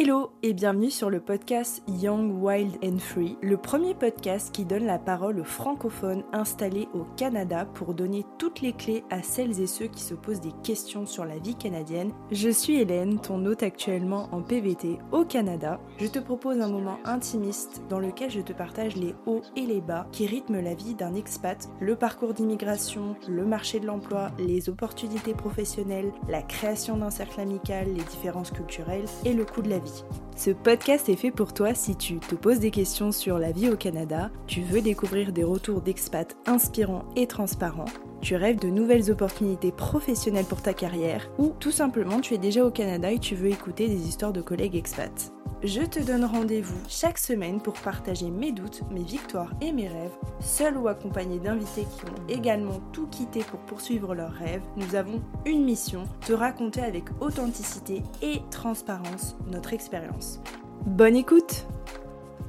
Hello et bienvenue sur le podcast Young, Wild and Free, le premier podcast qui donne la parole aux francophones installés au Canada pour donner toutes les clés à celles et ceux qui se posent des questions sur la vie canadienne. Je suis Hélène, ton hôte actuellement en PVT au Canada. Je te propose un moment intimiste dans lequel je te partage les hauts et les bas qui rythment la vie d'un expat, le parcours d'immigration, le marché de l'emploi, les opportunités professionnelles, la création d'un cercle amical, les différences culturelles et le coût de la vie. Ce podcast est fait pour toi si tu te poses des questions sur la vie au Canada, tu veux découvrir des retours d'expats inspirants et transparents, tu rêves de nouvelles opportunités professionnelles pour ta carrière, ou tout simplement tu es déjà au Canada et tu veux écouter des histoires de collègues expats. Je te donne rendez-vous chaque semaine pour partager mes doutes, mes victoires et mes rêves, seul ou accompagné d'invités qui ont également tout quitté pour poursuivre leurs rêves. Nous avons une mission, te raconter avec authenticité et transparence notre expérience. Bonne écoute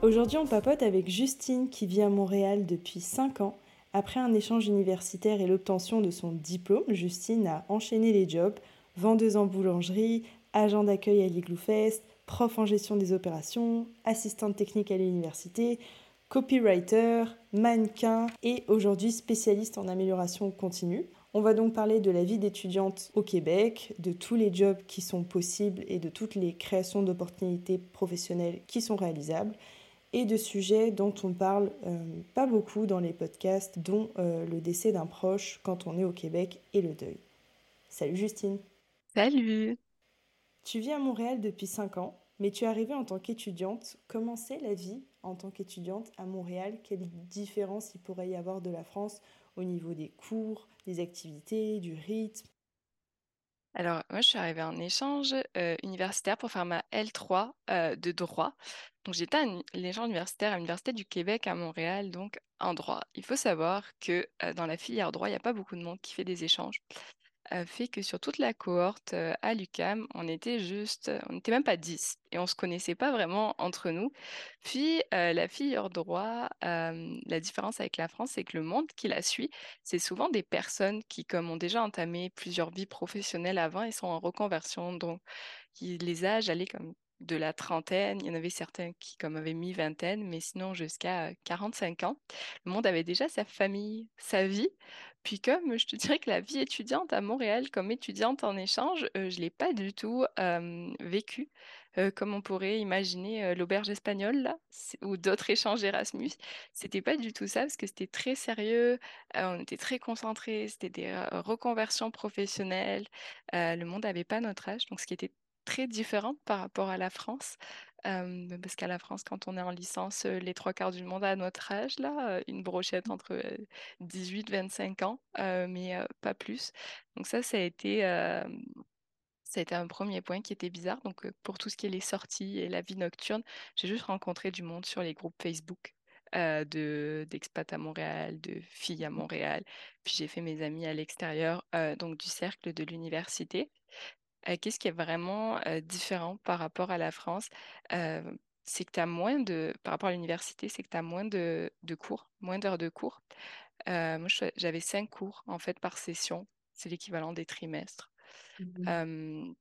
Aujourd'hui on papote avec Justine qui vit à Montréal depuis 5 ans. Après un échange universitaire et l'obtention de son diplôme, Justine a enchaîné les jobs, vendeuse en boulangerie, agent d'accueil à l'Igloo Fest, prof en gestion des opérations, assistante technique à l'université, copywriter, mannequin et aujourd'hui spécialiste en amélioration continue. On va donc parler de la vie d'étudiante au Québec, de tous les jobs qui sont possibles et de toutes les créations d'opportunités professionnelles qui sont réalisables et de sujets dont on parle euh, pas beaucoup dans les podcasts, dont euh, le décès d'un proche quand on est au Québec et le deuil. Salut Justine. Salut. Tu vis à Montréal depuis 5 ans, mais tu es arrivée en tant qu'étudiante. Comment c'est la vie en tant qu'étudiante à Montréal? Quelle différence il pourrait y avoir de la France au niveau des cours, des activités, du rythme? Alors, moi, je suis arrivée en échange euh, universitaire pour faire ma L3 euh, de droit. Donc, j'étais à l'échange universitaire à l'Université du Québec à Montréal, donc en droit. Il faut savoir que euh, dans la filière droit, il n'y a pas beaucoup de monde qui fait des échanges fait que sur toute la cohorte à l'UCAM, on était juste, on n'était même pas 10 et on ne se connaissait pas vraiment entre nous. Puis la fille hors droit, la différence avec la France, c'est que le monde qui la suit, c'est souvent des personnes qui, comme ont déjà entamé plusieurs vies professionnelles avant et sont en reconversion, donc les âges allaient comme de la trentaine. Il y en avait certains qui comme avaient mis vingtaine, mais sinon jusqu'à 45 ans. Le monde avait déjà sa famille, sa vie. Puis comme je te dirais que la vie étudiante à Montréal, comme étudiante en échange, je ne l'ai pas du tout vécu comme on pourrait imaginer l'auberge espagnole là, ou d'autres échanges Erasmus. C'était pas du tout ça parce que c'était très sérieux, on était très concentrés, c'était des reconversions professionnelles. le monde n'avait pas notre âge, donc ce qui était très différent par rapport à la France. Parce qu'à la France, quand on est en licence, les trois quarts du monde à notre âge, là, une brochette entre 18 25 ans, mais pas plus. Donc ça, ça a été, ça a été un premier point qui était bizarre. Donc pour tout ce qui est les sorties et la vie nocturne, j'ai juste rencontré du monde sur les groupes Facebook. de d'expats à Montréal, de filles à Montréal. Puis j'ai fait mes amis à l'extérieur, donc du cercle de l'université qu'est-ce qui est vraiment différent par rapport à la France? c'est que tu as moins de, par rapport à l'université, c'est que tu as moins de, cours, moins d'heures de cours. moi, j'avais cinq cours en fait par session. C'est l'équivalent des trimestres. Mmh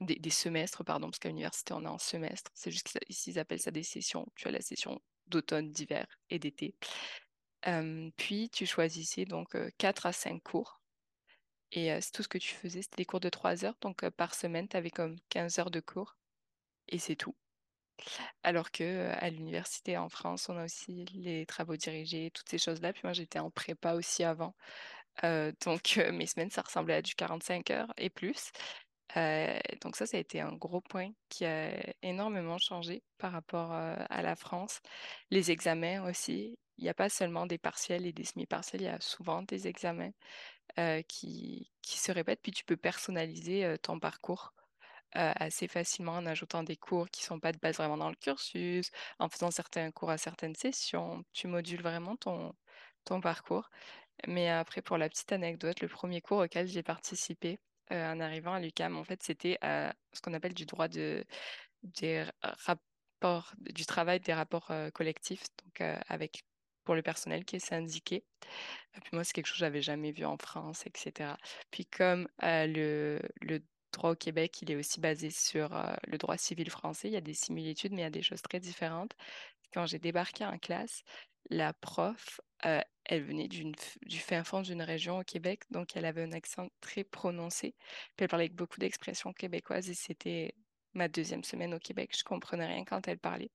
des, semestres, pardon, parce qu'à l'université, on est en semestre. C'est juste qu'ici, ils appellent ça des sessions. Tu as la session d'automne, d'hiver et d'été. puis, tu choisissais donc quatre à cinq cours et c'est tout ce que tu faisais, c'était des cours de 3 heures. Donc par semaine, tu avais comme 15 heures de cours. Et c'est tout. Alors que à l'université en France, on a aussi les travaux dirigés, toutes ces choses-là. Puis moi, j'étais en prépa aussi avant. donc mes semaines, ça ressemblait à du 45 heures et plus. donc ça, ça a été un gros point qui a énormément changé par rapport à la France. Les examens aussi. Il n'y a pas seulement des partiels et des semi-partiels, il y a souvent des examens. Euh, qui, qui, se répètent, puis tu peux personnaliser euh, ton parcours euh, assez facilement en ajoutant des cours qui ne sont pas de base vraiment dans le cursus, en faisant certains cours à certaines sessions. Tu modules vraiment ton, ton parcours. Mais après, pour la petite anecdote, le premier cours auquel j'ai participé en arrivant à l'UCAM, en fait, c'était ce qu'on appelle du droit de, des rapports, du travail des rapports collectifs, donc avec pour le personnel qui est syndiqué. puis moi, c'est quelque chose que j'avais jamais vu en France, etc. Puis comme le, le droit au Québec, il est aussi basé sur le droit civil français. Il y a des similitudes, mais il y a des choses très différentes. Quand j'ai débarqué en classe, la prof, elle venait du fin fond d'une région au Québec, donc elle avait un accent très prononcé. Puis elle parlait avec beaucoup d'expressions québécoises et c'était ma deuxième semaine au Québec. Je comprenais rien quand elle parlait.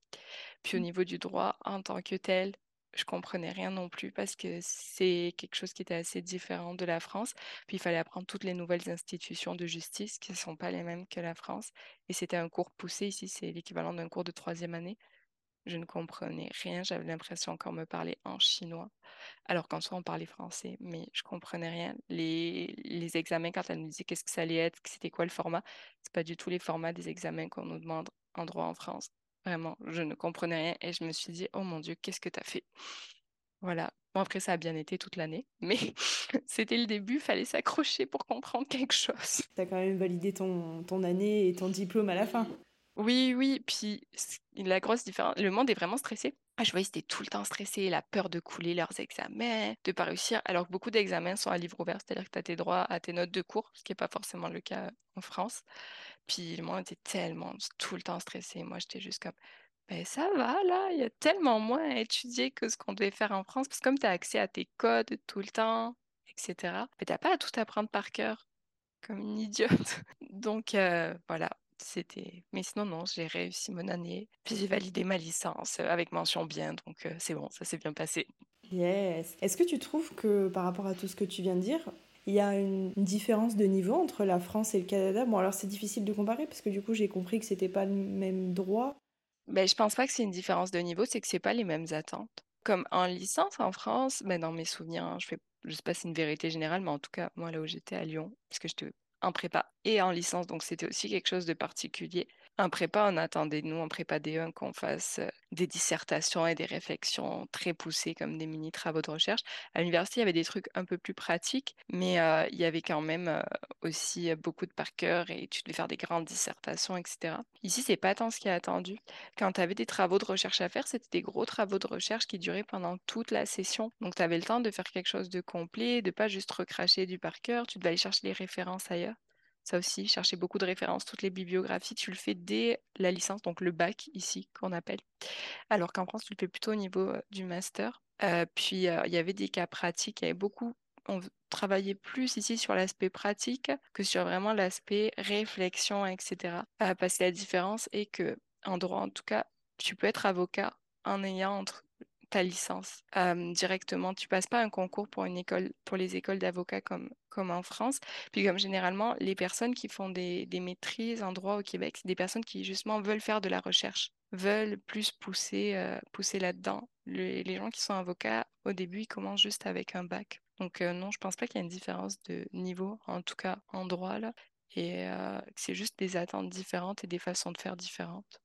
Puis au mmh. niveau du droit, en tant que tel, je comprenais rien non plus parce que c'est quelque chose qui était assez différent de la France. Puis il fallait apprendre toutes les nouvelles institutions de justice qui ne sont pas les mêmes que la France. Et c'était un cours poussé ici, c'est l'équivalent d'un cours de troisième année. Je ne comprenais rien, j'avais l'impression qu'on me parlait en chinois, alors qu'en soi on parlait français, mais je comprenais rien. Les, les examens, quand elle nous disait qu'est-ce que ça allait être, c'était quoi le format, c'est pas du tout les formats des examens qu'on nous demande en droit en France. Vraiment, je ne comprenais rien et je me suis dit, oh mon Dieu, qu'est-ce que tu as fait Voilà. Bon, après, ça a bien été toute l'année, mais c'était le début, fallait s'accrocher pour comprendre quelque chose. Tu as quand même validé ton, ton année et ton diplôme à la fin. Oui, oui, puis la grosse différence, le monde est vraiment stressé. Ah, je voyais étaient tout le temps stressés, la peur de couler leurs examens, de pas réussir, alors que beaucoup d'examens sont à livre ouvert, c'est-à-dire que tu as tes droits à tes notes de cours, ce qui n'est pas forcément le cas en France. Puis le monde était tellement tout le temps stressé. Moi, j'étais juste comme, ben ça va là, il y a tellement moins à étudier que ce qu'on devait faire en France, parce que comme tu as accès à tes codes tout le temps, etc., mais tu n'as pas à tout apprendre par cœur, comme une idiote. Donc voilà, c'était. Mais sinon, non, j'ai réussi mon année, puis j'ai validé ma licence avec mention bien, donc c'est bon, ça s'est bien passé. Yes. Est-ce que tu trouves que par rapport à tout ce que tu viens de dire, il y a une différence de niveau entre la France et le Canada. Bon, alors c'est difficile de comparer parce que du coup, j'ai compris que c'était pas le même droit. Ben, je pense pas que c'est une différence de niveau, c'est que c'est pas les mêmes attentes. Comme en licence en France, ben, dans mes souvenirs, hein, je fais, je sais pas si c'est une vérité générale, mais en tout cas, moi là où j'étais à Lyon, parce que j'étais en prépa et en licence, donc c'était aussi quelque chose de particulier. En prépa, on attendait, nous, en prépa D1, qu'on fasse des dissertations et des réflexions très poussées comme des mini-travaux de recherche. À l'université, il y avait des trucs un peu plus pratiques, mais il y avait quand même aussi beaucoup de par cœur et tu devais faire des grandes dissertations, etc. Ici, c'est pas tant ce qui est attendu. Quand tu avais des travaux de recherche à faire, c'était des gros travaux de recherche qui duraient pendant toute la session. Donc, tu avais le temps de faire quelque chose de complet, de pas juste recracher du par cœur, tu devais aller chercher les références ailleurs. Ça aussi, chercher beaucoup de références, toutes les bibliographies, tu le fais dès la licence, donc le bac ici qu'on appelle. Alors qu'en France, tu le fais plutôt au niveau du master. puis il y avait des cas pratiques, il y avait beaucoup, on travaillait plus ici sur l'aspect pratique que sur vraiment l'aspect réflexion, etc. parce que la différence est que en droit, en tout cas, tu peux être avocat en ayant entre ta licence directement? Tu passes pas un concours pour une école, pour les écoles d'avocats comme, comme en France? Puis comme généralement, les personnes qui font des, des maîtrises en droit au Québec, c'est des personnes qui justement veulent faire de la recherche, veulent plus pousser, pousser là-dedans. les gens qui sont avocats, au début, ils commencent juste avec un bac. Donc non, je pense pas qu'il y ait une différence de niveau, en tout cas en droit là. Et c'est juste des attentes différentes et des façons de faire différentes.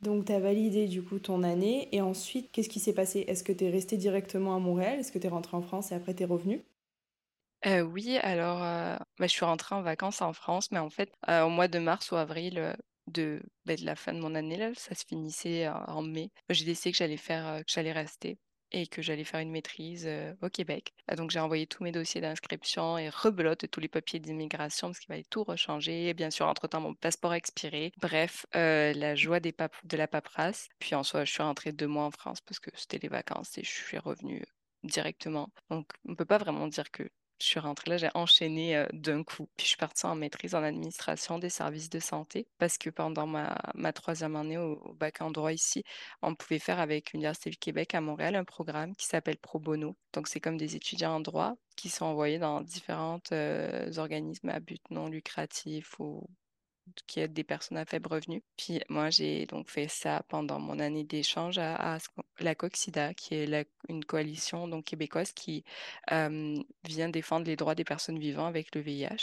Donc, tu as validé du coup ton année. Et ensuite, qu'est-ce qui s'est passé? Est-ce que tu es resté directement à Montréal? Est-ce que tu es rentré en France et après tu es revenu? Euh, oui, alors euh, bah, je suis rentrée en vacances en France, mais en fait, euh, au mois de mars ou avril de, bah, de la fin de mon année, là, ça se finissait en mai. J'ai décidé que j'allais faire, que j'allais rester et que j'allais faire une maîtrise au Québec. Ah, donc j'ai envoyé tous mes dossiers d'inscription et rebelote tous les papiers d'immigration parce qu'il fallait tout rechanger. Et bien sûr, entre-temps, mon passeport a expiré. Bref, la joie des de la paperasse. Puis en soi, je suis rentrée deux mois en France parce que c'était les vacances et je suis revenue directement. Donc on ne peut pas vraiment dire que je suis rentrée là, j'ai enchaîné d'un coup. Puis je suis partie en maîtrise en administration des services de santé parce que pendant ma, troisième année au, bac en droit ici, on pouvait faire avec l'Université du Québec à Montréal un programme qui s'appelle Pro Bono. Donc c'est comme des étudiants en droit qui sont envoyés dans différents organismes à but non lucratif ou qui aide des personnes à faible revenu. Puis moi, j'ai donc fait ça pendant mon année d'échange à, la COXIDA, qui est une coalition donc québécoise qui vient défendre les droits des personnes vivant avec le VIH. Mmh.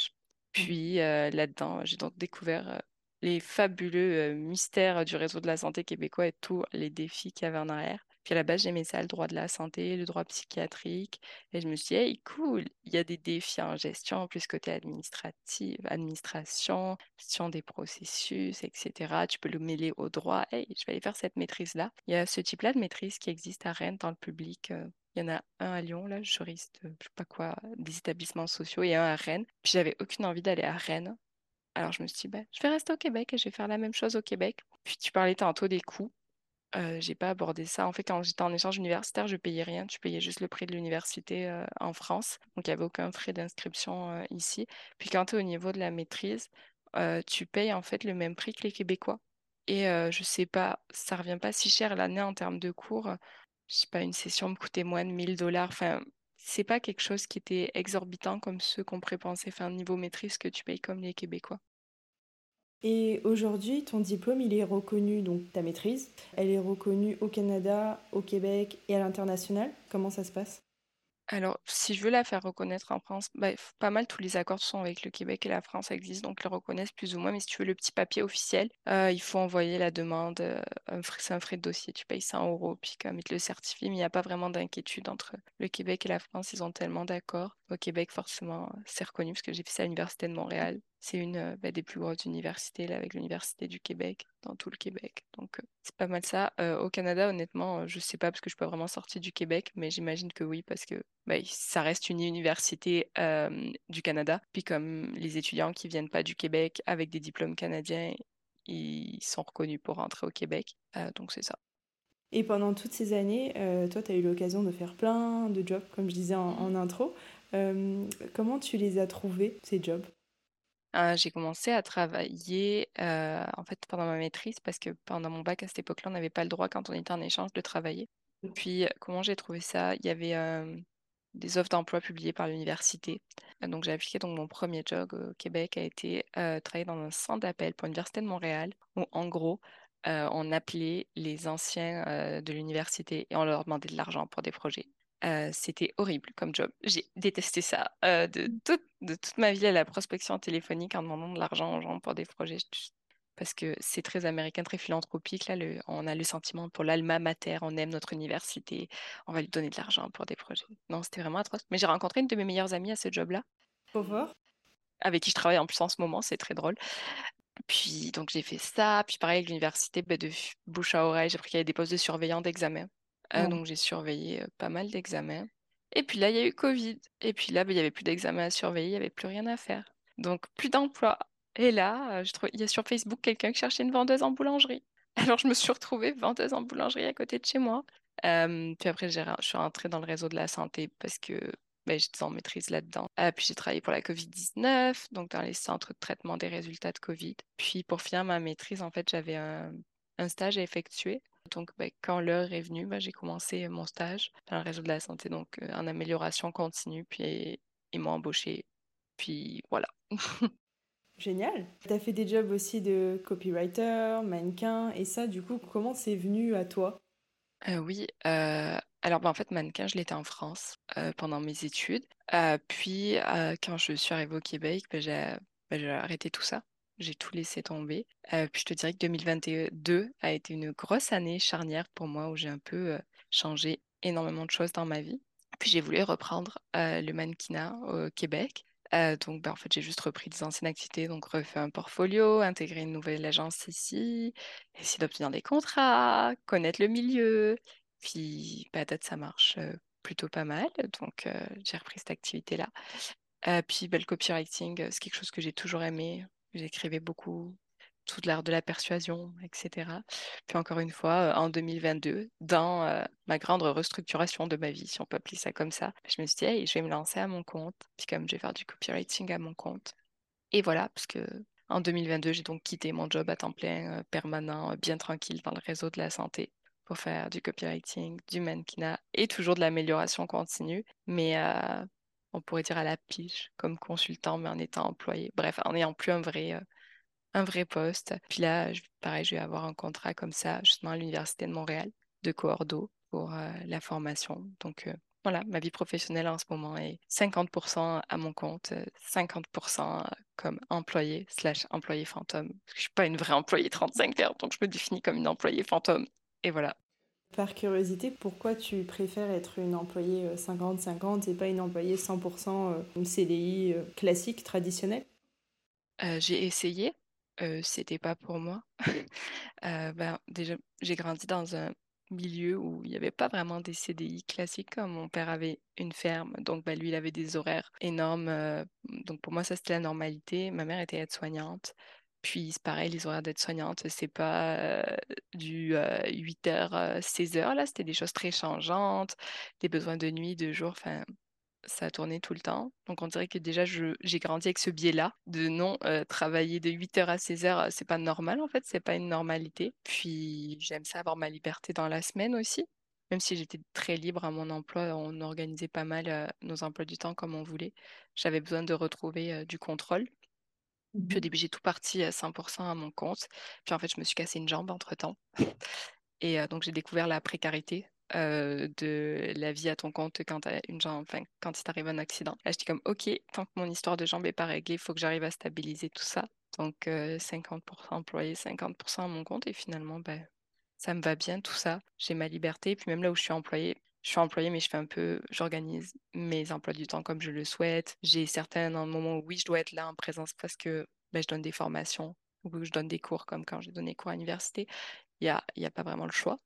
Puis là-dedans, j'ai donc découvert les fabuleux mystères du réseau de la santé québécois et tous les défis qu'il y avait en arrière. Puis à la base, j'aimais ça, le droit de la santé, le droit psychiatrique. Et je me suis dit, hey, cool, il y a des défis en gestion, plus côté administratif, administration, gestion des processus, etc. Tu peux le mêler au droit. Hey, je vais aller faire cette maîtrise-là. Il y a ce type-là de maîtrise qui existe à Rennes dans le public. Euh, il y en a un à Lyon, là, juriste, je sais pas quoi, des établissements sociaux, et un à Rennes. Puis j'avais aucune envie d'aller à Rennes Alors je me suis dit, bah, je vais rester au Québec et je vais faire la même chose au Québec. Puis tu parlais tantôt des coûts. Euh, j'ai pas abordé ça. En fait, quand j'étais en échange universitaire, je payais rien. Tu payais juste le prix de l'université euh, en France. Donc, il n'y avait aucun frais d'inscription euh, ici. Puis, quand tu es au niveau de la maîtrise, tu payes en fait le même prix que les Québécois. Et je sais pas, ça revient pas si cher l'année en termes de cours. Je sais pas, une session me coûtait moins de 1000 dollars. Enfin, c'est pas quelque chose qui était exorbitant comme ceux qu'on penser. Enfin, niveau maîtrise que tu payes comme les Québécois. Et aujourd'hui, ton diplôme, il est reconnu, donc ta maîtrise, elle est reconnue au Canada, au Québec et à l'international. Comment ça se passe? Alors, si je veux la faire reconnaître en France, bah, pas mal tous les accords sont avec le Québec et la France existent, donc ils reconnaissent plus ou moins. Mais si tu veux le petit papier officiel, euh, il faut envoyer la demande. Euh, c'est un frais de dossier, tu payes 100 euros, puis comme ils te le certifient, mais il n'y a pas vraiment d'inquiétude entre le Québec et la France, ils ont tellement d'accords. Au Québec, forcément, c'est reconnu parce que j'ai fait ça à l'Université de Montréal. C'est une euh, bah, des plus grosses universités là, avec l'Université du Québec, dans tout le Québec. Donc, euh, c'est pas mal ça. Euh, au Canada, honnêtement, je sais pas parce que je suis pas vraiment sortie du Québec, mais j'imagine que oui, parce que bah, ça reste une université du Canada. Puis, comme les étudiants qui viennent pas du Québec avec des diplômes canadiens, ils sont reconnus pour rentrer au Québec. donc, c'est ça. Et pendant toutes ces années, toi, tu as eu l'occasion de faire plein de jobs, comme je disais en, en intro. comment tu les as trouvés, ces jobs? Ah, j'ai commencé à travailler en fait pendant ma maîtrise parce que pendant mon bac à cette époque-là, on n'avait pas le droit quand on était en échange de travailler. Puis comment j'ai trouvé ça? Il y avait des offres d'emploi publiées par l'université. Donc j'ai appliqué. Donc mon premier job au Québec a été travailler dans un centre d'appel pour l'université de Montréal où en gros on appelait les anciens de l'université et on leur demandait de l'argent pour des projets. Euh, c'était horrible comme job. J'ai détesté ça. Euh, de, de, toute ma vie à la prospection téléphonique en demandant de l'argent aux gens pour des projets. Parce que c'est très américain, très philanthropique. Là, le, on a le sentiment pour l'alma mater, on aime notre université, on va lui donner de l'argent pour des projets. Non, c'était vraiment atroce. Mais j'ai rencontré une de mes meilleures amies à ce job-là. Fort. Avec qui je travaille en plus en ce moment, c'est très drôle. Puis donc j'ai fait ça. Puis pareil, avec l'université, bah, de bouche à oreille, j'ai appris qu'il y avait des postes de surveillant d'examen. Ah, donc j'ai surveillé pas mal d'examens. Et puis là, il y a eu Covid. Et puis là, bah, il n'y avait plus d'examens à surveiller, il n'y avait plus rien à faire. Donc plus d'emploi. Et là, je trouve, il y a sur Facebook quelqu'un qui cherchait une vendeuse en boulangerie. Alors je me suis retrouvée vendeuse en boulangerie à côté de chez moi. puis après, je suis rentrée dans le réseau de la santé parce que ben, j'étais en maîtrise là-dedans. Ah, puis j'ai travaillé pour la COVID-19, donc dans les centres de traitement des résultats de COVID. Puis pour finir ma maîtrise, en fait, j'avais un, un stage à effectuer donc, ben, quand l'heure est venue, ben, j'ai commencé mon stage dans le réseau de la santé, donc euh, en amélioration continue, puis ils m'ont embauché. Puis voilà. Génial. Tu as fait des jobs aussi de copywriter, mannequin, et ça, du coup, comment c'est venu à toi? Euh, Oui, euh, alors ben, en fait, mannequin, je l'étais en France pendant mes études. puis, quand je suis arrivée au Québec, j'ai arrêté tout ça j'ai tout laissé tomber. Euh, puis je te dirais que 2022 a été une grosse année charnière pour moi où j'ai un peu euh, changé énormément de choses dans ma vie. Puis j'ai voulu reprendre euh, le mannequinat au Québec. donc, ben, en fait, j'ai juste repris des anciennes activités, donc refait un portfolio, intégré une nouvelle agence ici, essayer d'obtenir des contrats, connaître le milieu. Puis, bah, peut-être ça marche plutôt pas mal. Donc, j'ai repris cette activité-là. puis, le copywriting, c'est quelque chose que j'ai toujours aimé. J'écrivais beaucoup tout l'art de la persuasion, etc. Puis encore une fois, euh, en 2022, dans euh, ma grande restructuration de ma vie, si on peut appeler ça comme ça, je me suis dit, hey, je vais me lancer à mon compte. Puis comme je vais faire du copywriting à mon compte. Et voilà, parce que en 2022, j'ai donc quitté mon job à temps plein, euh, permanent, bien tranquille dans le réseau de la santé pour faire du copywriting, du mannequinat et toujours de l'amélioration continue. Mais on pourrait dire à la pige, comme consultant, mais en étant employé. Bref, en n'ayant plus un vrai, euh, un vrai poste. Puis là, pareil, je vais avoir un contrat comme ça, justement à l'Université de Montréal, de Coordo, pour euh, la formation. Donc euh, voilà, ma vie professionnelle en ce moment est 50% à mon compte, 50% comme employé slash employé fantôme. je ne suis pas une vraie employée 35 heures, donc je me définis comme une employée fantôme. Et voilà. Par curiosité, pourquoi tu préfères être une employée 50-50 euh, et pas une employée 100% euh, une CDI euh, classique, traditionnelle? J'ai essayé, c'était pas pour moi. ben, déjà, j'ai grandi dans un milieu où il n'y avait pas vraiment des CDI classiques comme mon père avait une ferme, donc bah, lui il avait des horaires énormes. euh, donc pour moi ça c'était la normalité. Ma mère était aide-soignante. Puis c'est pareil, les horaires d'aide-soignante, c'est pas euh, du 8h, 16h, là, c'était des choses très changeantes, des besoins de nuit, de jour, enfin, ça a tourné tout le temps. Donc on dirait que déjà j'ai grandi avec ce biais-là de non euh, travailler de 8h à 16h, c'est pas normal en fait, c'est pas une normalité. Puis j'aime ça avoir ma liberté dans la semaine aussi. Même si j'étais très libre à mon emploi, on organisait pas mal euh, nos emplois du temps comme on voulait. J'avais besoin de retrouver euh, du contrôle. Puis au début, j'ai tout parti à 100% à mon compte. Puis en fait, je me suis cassé une jambe entre-temps. Et euh, donc, j'ai découvert la précarité euh, de la vie à ton compte quand tu une jambe, enfin, quand il t'arrive un accident. Là, j'étais comme, OK, tant que mon histoire de jambe n'est pas réglée, il faut que j'arrive à stabiliser tout ça. Donc, euh, 50% employé, 50% à mon compte. Et finalement, ben, ça me va bien tout ça. J'ai ma liberté. Et puis même là où je suis employée, je suis employée, mais je fais un peu, j'organise mes emplois du temps comme je le souhaite. J'ai certains moments où oui, je dois être là en présence parce que ben, je donne des formations ou je donne des cours comme quand j'ai donné cours à l'université. Il n'y a, y a pas vraiment le choix.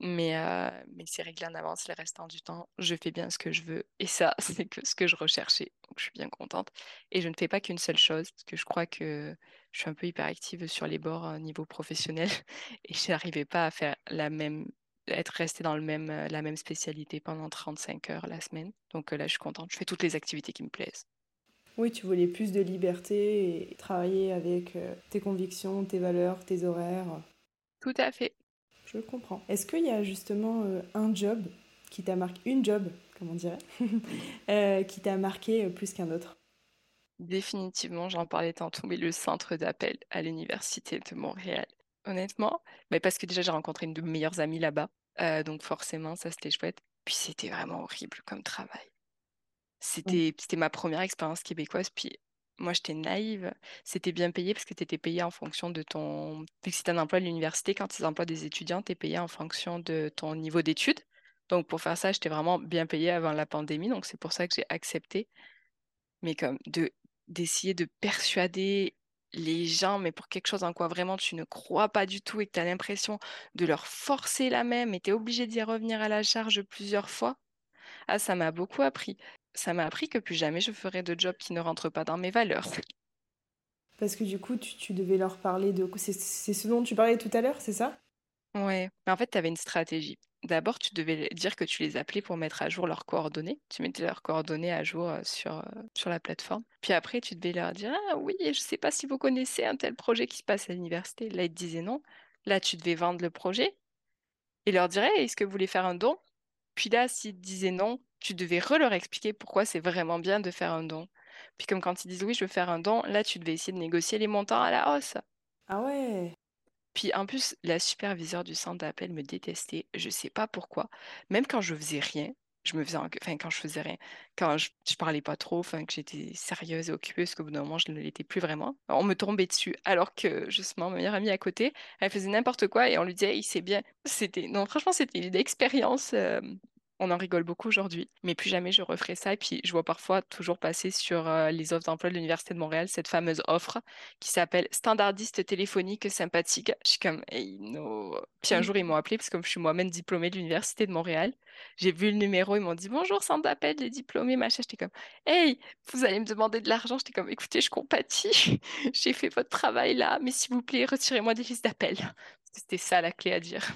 Mais, euh, mais c'est réglé en avance le restant du temps. Je fais bien ce que je veux. Et ça, c'est que ce que je recherchais. Donc, je suis bien contente. Et je ne fais pas qu'une seule chose, parce que je crois que je suis un peu hyperactive sur les bords au niveau professionnel. Et je n'arrivais pas à faire la même, être restée dans le même, euh, la même spécialité pendant 35 heures la semaine. Donc euh, là, je suis contente. Je fais toutes les activités qui me plaisent. Oui, tu voulais plus de liberté et travailler avec euh, tes convictions, tes valeurs, tes horaires. Tout à fait. Je comprends. Est-ce qu'il y a justement un job qui t'a marqué, une job, comme on dirait, euh, qui t'a marqué plus qu'un autre? Définitivement, j'en parlais tantôt, mais le centre d'appel à l'Université de Montréal. Honnêtement, mais parce que déjà j'ai rencontré une de mes meilleures amies là-bas, euh, donc forcément ça c'était chouette. Puis c'était vraiment horrible comme travail. C'était c'était ma première expérience québécoise, puis moi j'étais naïve. C'était bien payé parce que tu étais payé en fonction de ton... Vu que c'était un emploi à l'université, quand ils emploient des étudiants, tu es payé en fonction de ton niveau d'études. Donc pour faire ça, j'étais vraiment bien payée avant la pandémie, donc c'est pour ça que j'ai accepté. Mais comme de d'essayer de persuader les gens, mais pour quelque chose en quoi vraiment tu ne crois pas du tout et que tu as l'impression de leur forcer la même et tu es obligé d'y revenir à la charge plusieurs fois, ah, ça m'a beaucoup appris. Ça m'a appris que plus jamais je ferai de job qui ne rentre pas dans mes valeurs. Parce que du coup, tu, tu devais leur parler de... C'est c'est ce dont tu parlais tout à l'heure, c'est ça? Ouais, mais en fait, tu avais une stratégie. D'abord, tu devais dire que tu les appelais pour mettre à jour leurs coordonnées. Tu mettais leurs coordonnées à jour sur, sur la plateforme. Puis après, tu devais leur dire, Ah oui, je sais pas si vous connaissez un tel projet qui se passe à l'université. Là, ils te disaient non. Là, tu devais vendre le projet et leur dire, Hey, est-ce que vous voulez faire un don? Puis là, s'ils te disaient non, tu devais re-leur expliquer pourquoi c'est vraiment bien de faire un don. Puis comme quand ils disent oui, je veux faire un don, là, tu devais essayer de négocier les montants à la hausse. Ah ouais Puis en plus, la superviseure du centre d'appel me détestait, je sais pas pourquoi. Même quand je faisais rien, je me faisais, enfin quand je faisais rien, quand je, parlais pas trop, enfin que j'étais sérieuse et occupée, parce qu'au bout d'un moment, je ne l'étais plus vraiment. On me tombait dessus, alors que justement, ma meilleure amie à côté, elle faisait n'importe quoi et on lui disait, il sait bien. C'était, non, franchement, c'était une expérience. On en rigole beaucoup aujourd'hui, mais plus jamais je referai ça. Et puis, je vois parfois toujours passer sur euh, les offres d'emploi de l'Université de Montréal cette fameuse offre qui s'appelle standardiste téléphonique sympathique. Je suis comme, hey, no. Puis un jour, ils m'ont appelé, parce que comme je suis moi-même diplômée de l'Université de Montréal, j'ai vu le numéro, ils m'ont dit bonjour, centre d'appel des diplômés, machin. J'étais comme, hey, vous allez me demander de l'argent. J'étais comme, écoutez, je compatis, j'ai fait votre travail là, mais s'il vous plaît, retirez-moi des listes d'appels. C'était ça la clé à dire.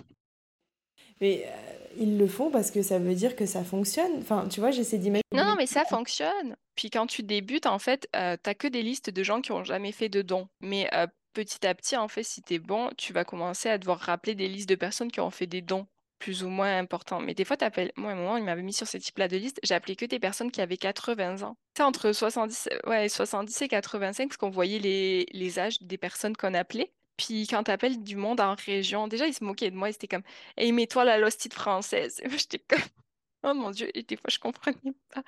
Mais euh, ils le font parce que ça veut dire que ça fonctionne. Enfin, tu vois, j'essaie d'imaginer. Non, non, mais ça fonctionne. Puis quand tu débutes, en fait, euh, t'as que des listes de gens qui ont jamais fait de dons. Mais euh, petit à petit, en fait, si t'es bon, tu vas commencer à devoir rappeler des listes de personnes qui ont fait des dons plus ou moins importants. Mais des fois, t'appelles... Moi, à un moment, il m'avait mis sur ce type-là de liste. Appelé que des personnes qui avaient 80 ans. C'est entre 70, ouais, 70 et 85, parce qu'on voyait les, les âges des personnes qu'on appelait. Puis quand t'appelles du monde en région, déjà, ils se moquaient de moi. Ils étaient comme, hey, mets-toi la lostite française. J'étais comme, Oh mon Dieu, et des fois je comprenais pas.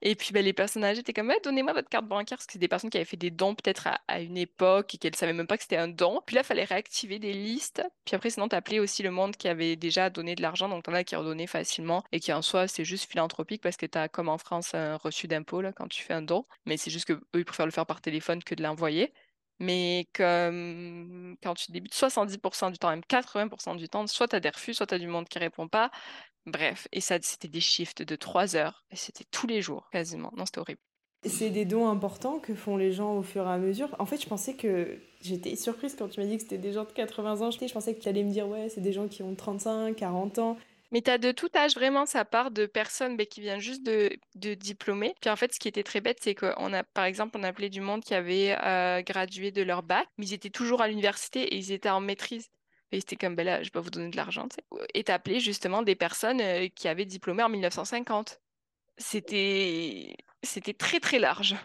Et puis ben, les personnes âgées étaient comme, donnez-moi votre carte bancaire, parce que c'est des personnes qui avaient fait des dons peut-être à, une époque et qu'elles savaient même pas que c'était un don. Puis là, il fallait réactiver des listes. Puis après, sinon, t'appelais aussi le monde qui avait déjà donné de l'argent, donc t'en as qui redonnaient facilement et qui en soi, c'est juste philanthropique parce que t'as, comme en France, un reçu d'impôt quand tu fais un don. Mais c'est juste que eux, ils préfèrent le faire par téléphone que de l'envoyer. Mais comme quand tu débutes 70% du temps, même 80% du temps, soit tu as des refus, soit tu as du monde qui répond pas. Bref, et ça, c'était des shifts de 3 heures. Et c'était tous les jours, quasiment. Non, c'était horrible. C'est des dons importants que font les gens au fur et à mesure. En fait, je pensais que. J'étais surprise quand tu m'as dit que c'était des gens de 80 ans. Je pensais que tu allais me dire, ouais, c'est des gens qui ont 35, 40 ans. Mais tu as de tout âge, vraiment, ça part de personnes ben, qui viennent juste de, de diplômer. Puis en fait, ce qui était très bête, c'est qu'on a, par exemple, on appelait du monde qui avait euh, gradué de leur bac, mais ils étaient toujours à l'université et ils étaient en maîtrise. Et c'était comme, ben là, je vais pas vous donner de l'argent, tu. Et t'appelais justement des personnes euh, qui avaient diplômé en 1950. C'était, c'était très, très large.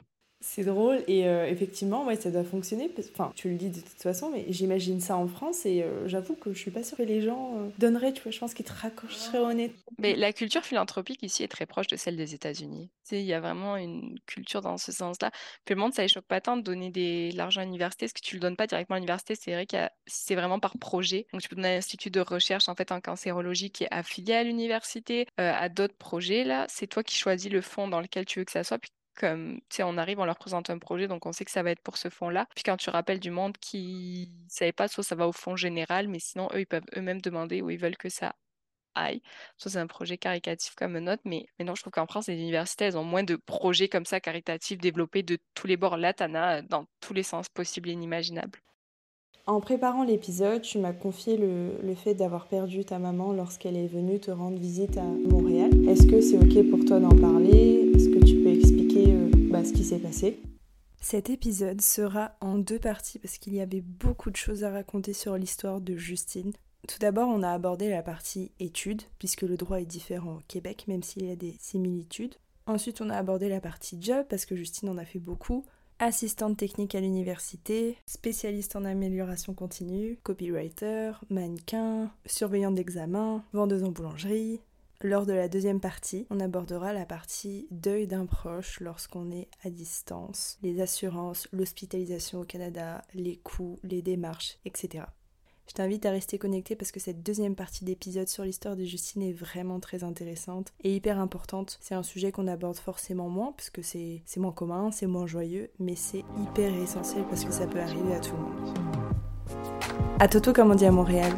C'est drôle et euh, effectivement, ouais, ça doit fonctionner. Enfin, tu le dis de toute façon, mais j'imagine ça en France et euh, j'avoue que je suis pas sûre que les gens euh, donneraient, tu vois, je pense qu'ils te raccrocheraient nez. Mais la culture philanthropique ici est très proche de celle des États-Unis. Il y a vraiment une culture dans ce sens-là. Puis le monde, ça choque pas tant de donner de l'argent à l'université, parce que tu le donnes pas directement à l'université, c'est vrai que c'est vraiment par projet. Donc tu peux donner à l'institut de recherche en fait en cancérologie qui est affilié à l'université, à d'autres projets là. C'est toi qui choisis le fonds dans lequel tu veux que ça soit, on arrive, on leur présente un projet, donc on sait que ça va être pour ce fonds-là. Puis quand tu rappelles du monde qui ne savait pas, soit ça va au fonds général, mais sinon, eux, ils peuvent eux-mêmes demander où ils veulent que ça aille. Soit c'est un projet caritatif comme un autre, mais, mais non, je trouve qu'en France, les universités, elles ont moins de projets comme ça caritatifs développés de tous les bords. Là, t'en dans tous les sens possibles et inimaginables. En préparant l'épisode, tu m'as confié le fait d'avoir perdu ta maman lorsqu'elle est venue te rendre visite à Montréal. Est-ce que c'est OK pour toi d'en parler? Bah, ce qui s'est passé cet épisode sera en deux parties parce qu'il y avait beaucoup de choses à raconter sur l'histoire de Justine. Tout d'abord, on a abordé la partie études, puisque le droit est différent au Québec, même s'il y a des similitudes. Ensuite, on a abordé la partie job, parce que Justine en a fait beaucoup assistante technique à l'université, spécialiste en amélioration continue, copywriter, mannequin, surveillante d'examen, vendeuse en boulangerie. Lors de la deuxième partie, on abordera la partie deuil d'un proche lorsqu'on est à distance, les assurances, l'hospitalisation au Canada, les coûts, les démarches, etc. Je t'invite à rester connecté parce que cette deuxième partie d'épisode sur l'histoire de Justine est vraiment très intéressante et hyper importante. C'est un sujet qu'on aborde forcément moins parce que c'est moins commun, c'est moins joyeux, mais c'est hyper essentiel parce que ça peut arriver à tout le monde. À Toto comme on dit à Montréal,